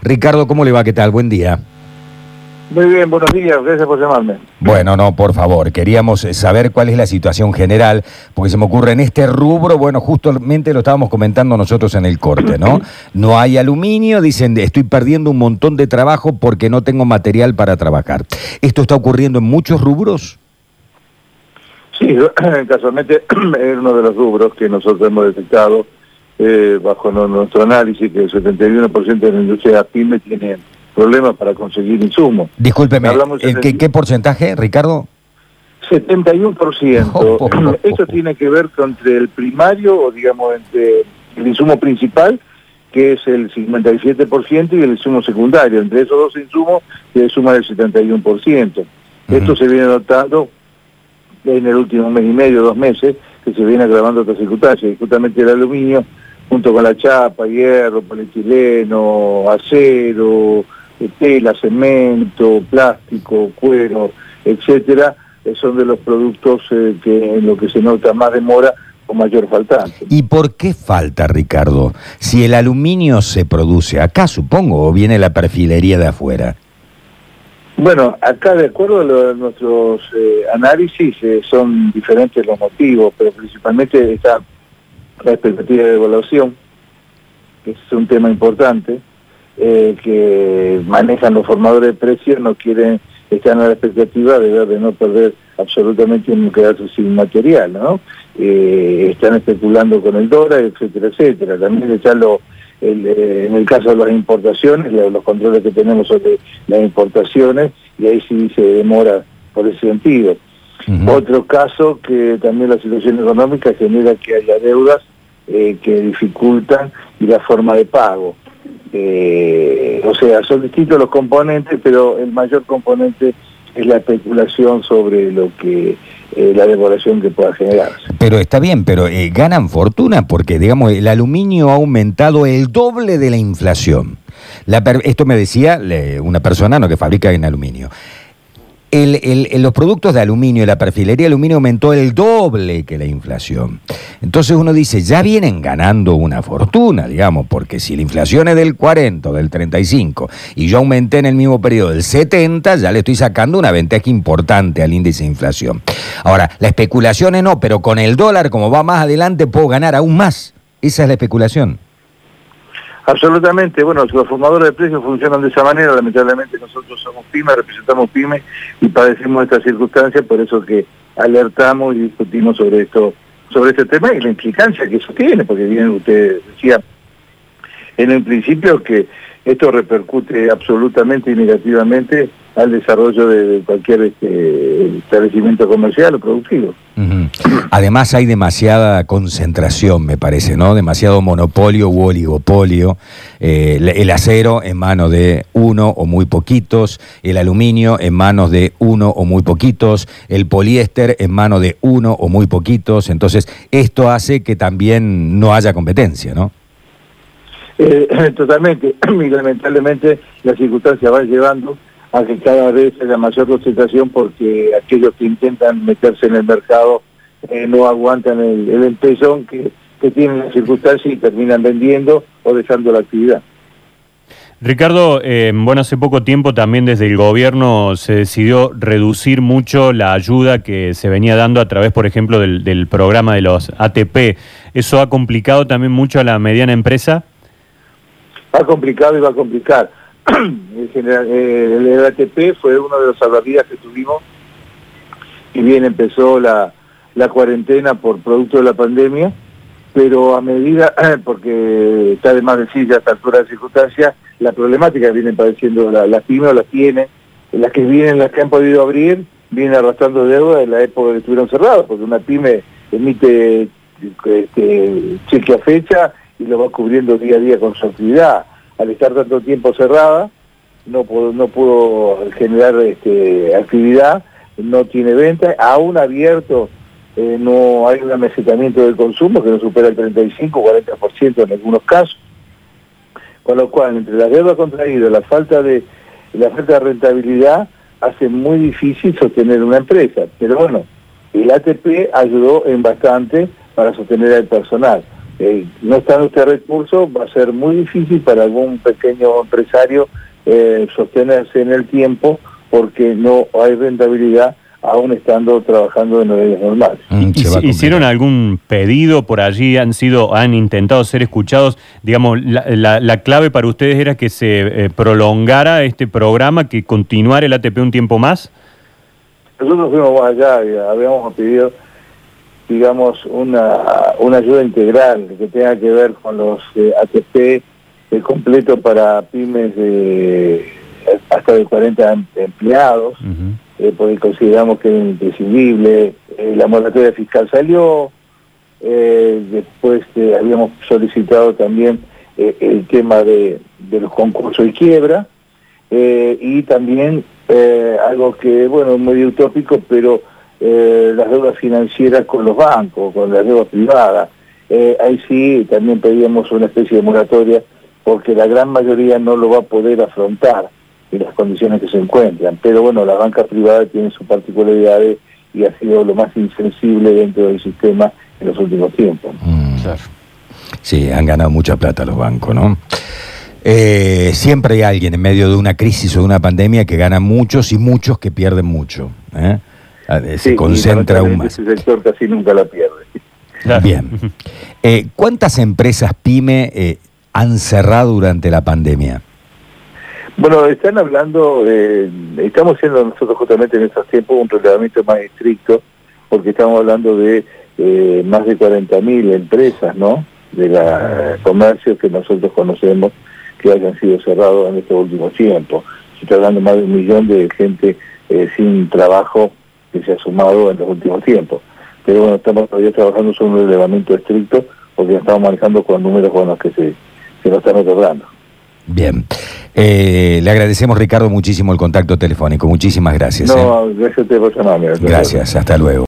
Ricardo, ¿cómo le va? ¿Qué tal? Buen día. Muy bien, buenos días, gracias por llamarme. Bueno, no, por favor, queríamos eh, saber cuál es la situación general, porque se me ocurre en este rubro, bueno, justamente lo estábamos comentando nosotros en el corte, ¿no? No hay aluminio, dicen, estoy perdiendo un montón de trabajo porque no tengo material para trabajar. ¿Esto está ocurriendo en muchos rubros? Sí, casualmente es uno de los rubros que nosotros hemos detectado eh, bajo nuestro análisis que el 71% de la industria pyme tiene problemas para conseguir insumos. Discúlpeme, Hablamos ¿el en qué, el- qué porcentaje, Ricardo? 71%. Oh, oh, oh, Esto oh. tiene que ver con entre el primario, o digamos, entre el insumo principal, que es el 57%, y el insumo secundario. Entre esos dos insumos se suma el 71%. Esto Ujú. se viene notando en el último mes y medio, dos meses, que se viene agravando esta circunstancia. Y justamente el aluminio, junto con la chapa, hierro, polietileno, acero, eh, tela, cemento, plástico, cuero, etcétera, eh, son de los productos eh, que en lo que se nota más demora o mayor faltante. ¿Y por qué falta, Ricardo? Si el aluminio se produce acá, supongo, o viene la perfilería de afuera. Bueno, acá de acuerdo a, lo- a nuestros eh, análisis eh, son diferentes los motivos, pero principalmente está la expectativa de evaluación, que es un tema importante, eh, que manejan los formadores de precios, no quieren, están a la expectativa de no perder absolutamente ni quedarse sin material, ¿no? Eh, están especulando con el dólar, etcétera, etcétera. También está lo, eh, en el caso de las importaciones, lo- los controles que tenemos sobre las importaciones, y ahí sí se demora por ese sentido. Otro caso que también la situación económica genera que haya deudas eh, que dificultan y la forma de pago. Eh, o sea, son distintos los componentes, pero el mayor componente es la especulación sobre lo que eh, la devaluación que pueda generarse. Pero está bien, pero eh, ganan fortuna porque, digamos, el aluminio ha aumentado el doble de la inflación. La per- esto me decía le- una persona ¿no? que fabrica en aluminio. El- el- los productos de aluminio y la perfilería de aluminio aumentó el doble que la inflación. Entonces uno dice, ya vienen ganando una fortuna, digamos, porque si la inflación es del 40 o del 35 y yo aumenté en el mismo periodo del 70, ya le estoy sacando una ventaja importante al índice de inflación. Ahora, la especulación es no, pero con el dólar, como va más adelante, puedo ganar aún más. Esa es la especulación. Absolutamente, bueno, los formadores de precios funcionan de esa manera, lamentablemente nosotros somos pymes, representamos pymes y padecemos esta circunstancia, por eso que alertamos y discutimos sobre esto, sobre este tema y la implicancia que eso tiene, porque bien usted decía en el principio que esto repercute absolutamente y negativamente al desarrollo de, cualquier este, establecimiento comercial o productivo. Además hay demasiada concentración, me parece, ¿no? Demasiado monopolio u oligopolio. Eh, el- el acero en manos de uno o muy poquitos, el aluminio en manos de uno o muy poquitos, el poliéster en manos de uno o muy poquitos. Entonces, esto hace que también no haya competencia, ¿no? Eh, totalmente, y lamentablemente las circunstancias van llevando a que cada vez haya mayor concentración porque aquellos que intentan meterse en el mercado eh, no aguantan el, el empezón que, que tienen las circunstancias y terminan vendiendo o dejando la actividad. Ricardo, eh, bueno, hace poco tiempo también desde el gobierno se decidió reducir mucho la ayuda que se venía dando a través, por ejemplo, del, del programa de los ATP. ¿Eso ha complicado también mucho a la mediana empresa? Va complicado y va a complicar. General, eh, el ATP fue uno de los salvavidas que tuvimos y bien empezó la, la cuarentena por producto de la pandemia, pero a medida, porque está de más decir ya a esta altura de circunstancias, la problemática que vienen padeciendo la- las pymes o las tienen, las que vienen, las que han podido abrir, vienen arrastrando deuda en la época que estuvieron cerrados, porque una pyme emite este, cheque a fecha y lo va cubriendo día a día con su. Al estar tanto tiempo cerrada, no pudo, no pudo generar este, actividad, no tiene venta, aún abierto eh, no hay un amesetamiento del consumo que no supera el 35 40% en algunos casos. Con lo cual, entre la deuda contraída, la falta de la falta de rentabilidad, hace muy difícil sostener una empresa. Pero bueno, el ATP ayudó en bastante para sostener al personal. Eh, no estando este recurso, va a ser muy difícil para algún pequeño empresario eh, sostenerse en el tiempo porque no hay rentabilidad aún estando trabajando en horarios normales. Mm, ¿Hicieron algún pedido por allí? ¿Han sido, han intentado ser escuchados? Digamos, la, clave para ustedes era que se eh, prolongara este programa, que continuara el ATP un tiempo más. Nosotros fuimos más allá, y habíamos pedido, digamos, una, una ayuda integral que tenga que ver con los eh, ATP el completo para pymes de hasta de 40 empleados. Eh, porque consideramos que es imprescindible. Eh, la moratoria fiscal salió, eh, después habíamos solicitado también el tema de, los concursos y quiebra, y también algo que, bueno, muy utópico, pero las deudas financieras con los bancos, con las deudas privadas. ahí sí también pedíamos una especie de moratoria porque la gran mayoría no lo va a poder afrontar y las condiciones que se encuentran. Pero bueno, la banca privada tiene sus particularidades y ha sido lo más insensible dentro del sistema en los últimos tiempos. Mm. Sí, han ganado mucha plata los bancos, ¿no? Eh, siempre hay alguien en medio de una crisis o de una pandemia que gana muchos y muchos que pierden mucho. ¿eh? Ah, se concentra aún más. Ese sector casi nunca la pierde. Bien. Eh, ¿Cuántas empresas PYME han cerrado durante la pandemia? Bueno, están hablando, estamos haciendo nosotros justamente en estos tiempos un relevamiento más estricto, porque estamos hablando de eh, más de 40.000 empresas, ¿no? De la comercio que nosotros conocemos que hayan sido cerrados en estos últimos tiempos. Se está hablando más de un millón de gente eh, sin trabajo que se ha sumado en los últimos tiempos. Pero bueno, estamos todavía trabajando sobre un relevamiento estricto porque estamos manejando con números con los que se, se nos están otorgando. Bien. Eh, le agradecemos, Ricardo, muchísimo el contacto telefónico. Muchísimas gracias. No, ¿eh? gracias a por Gracias, hasta luego.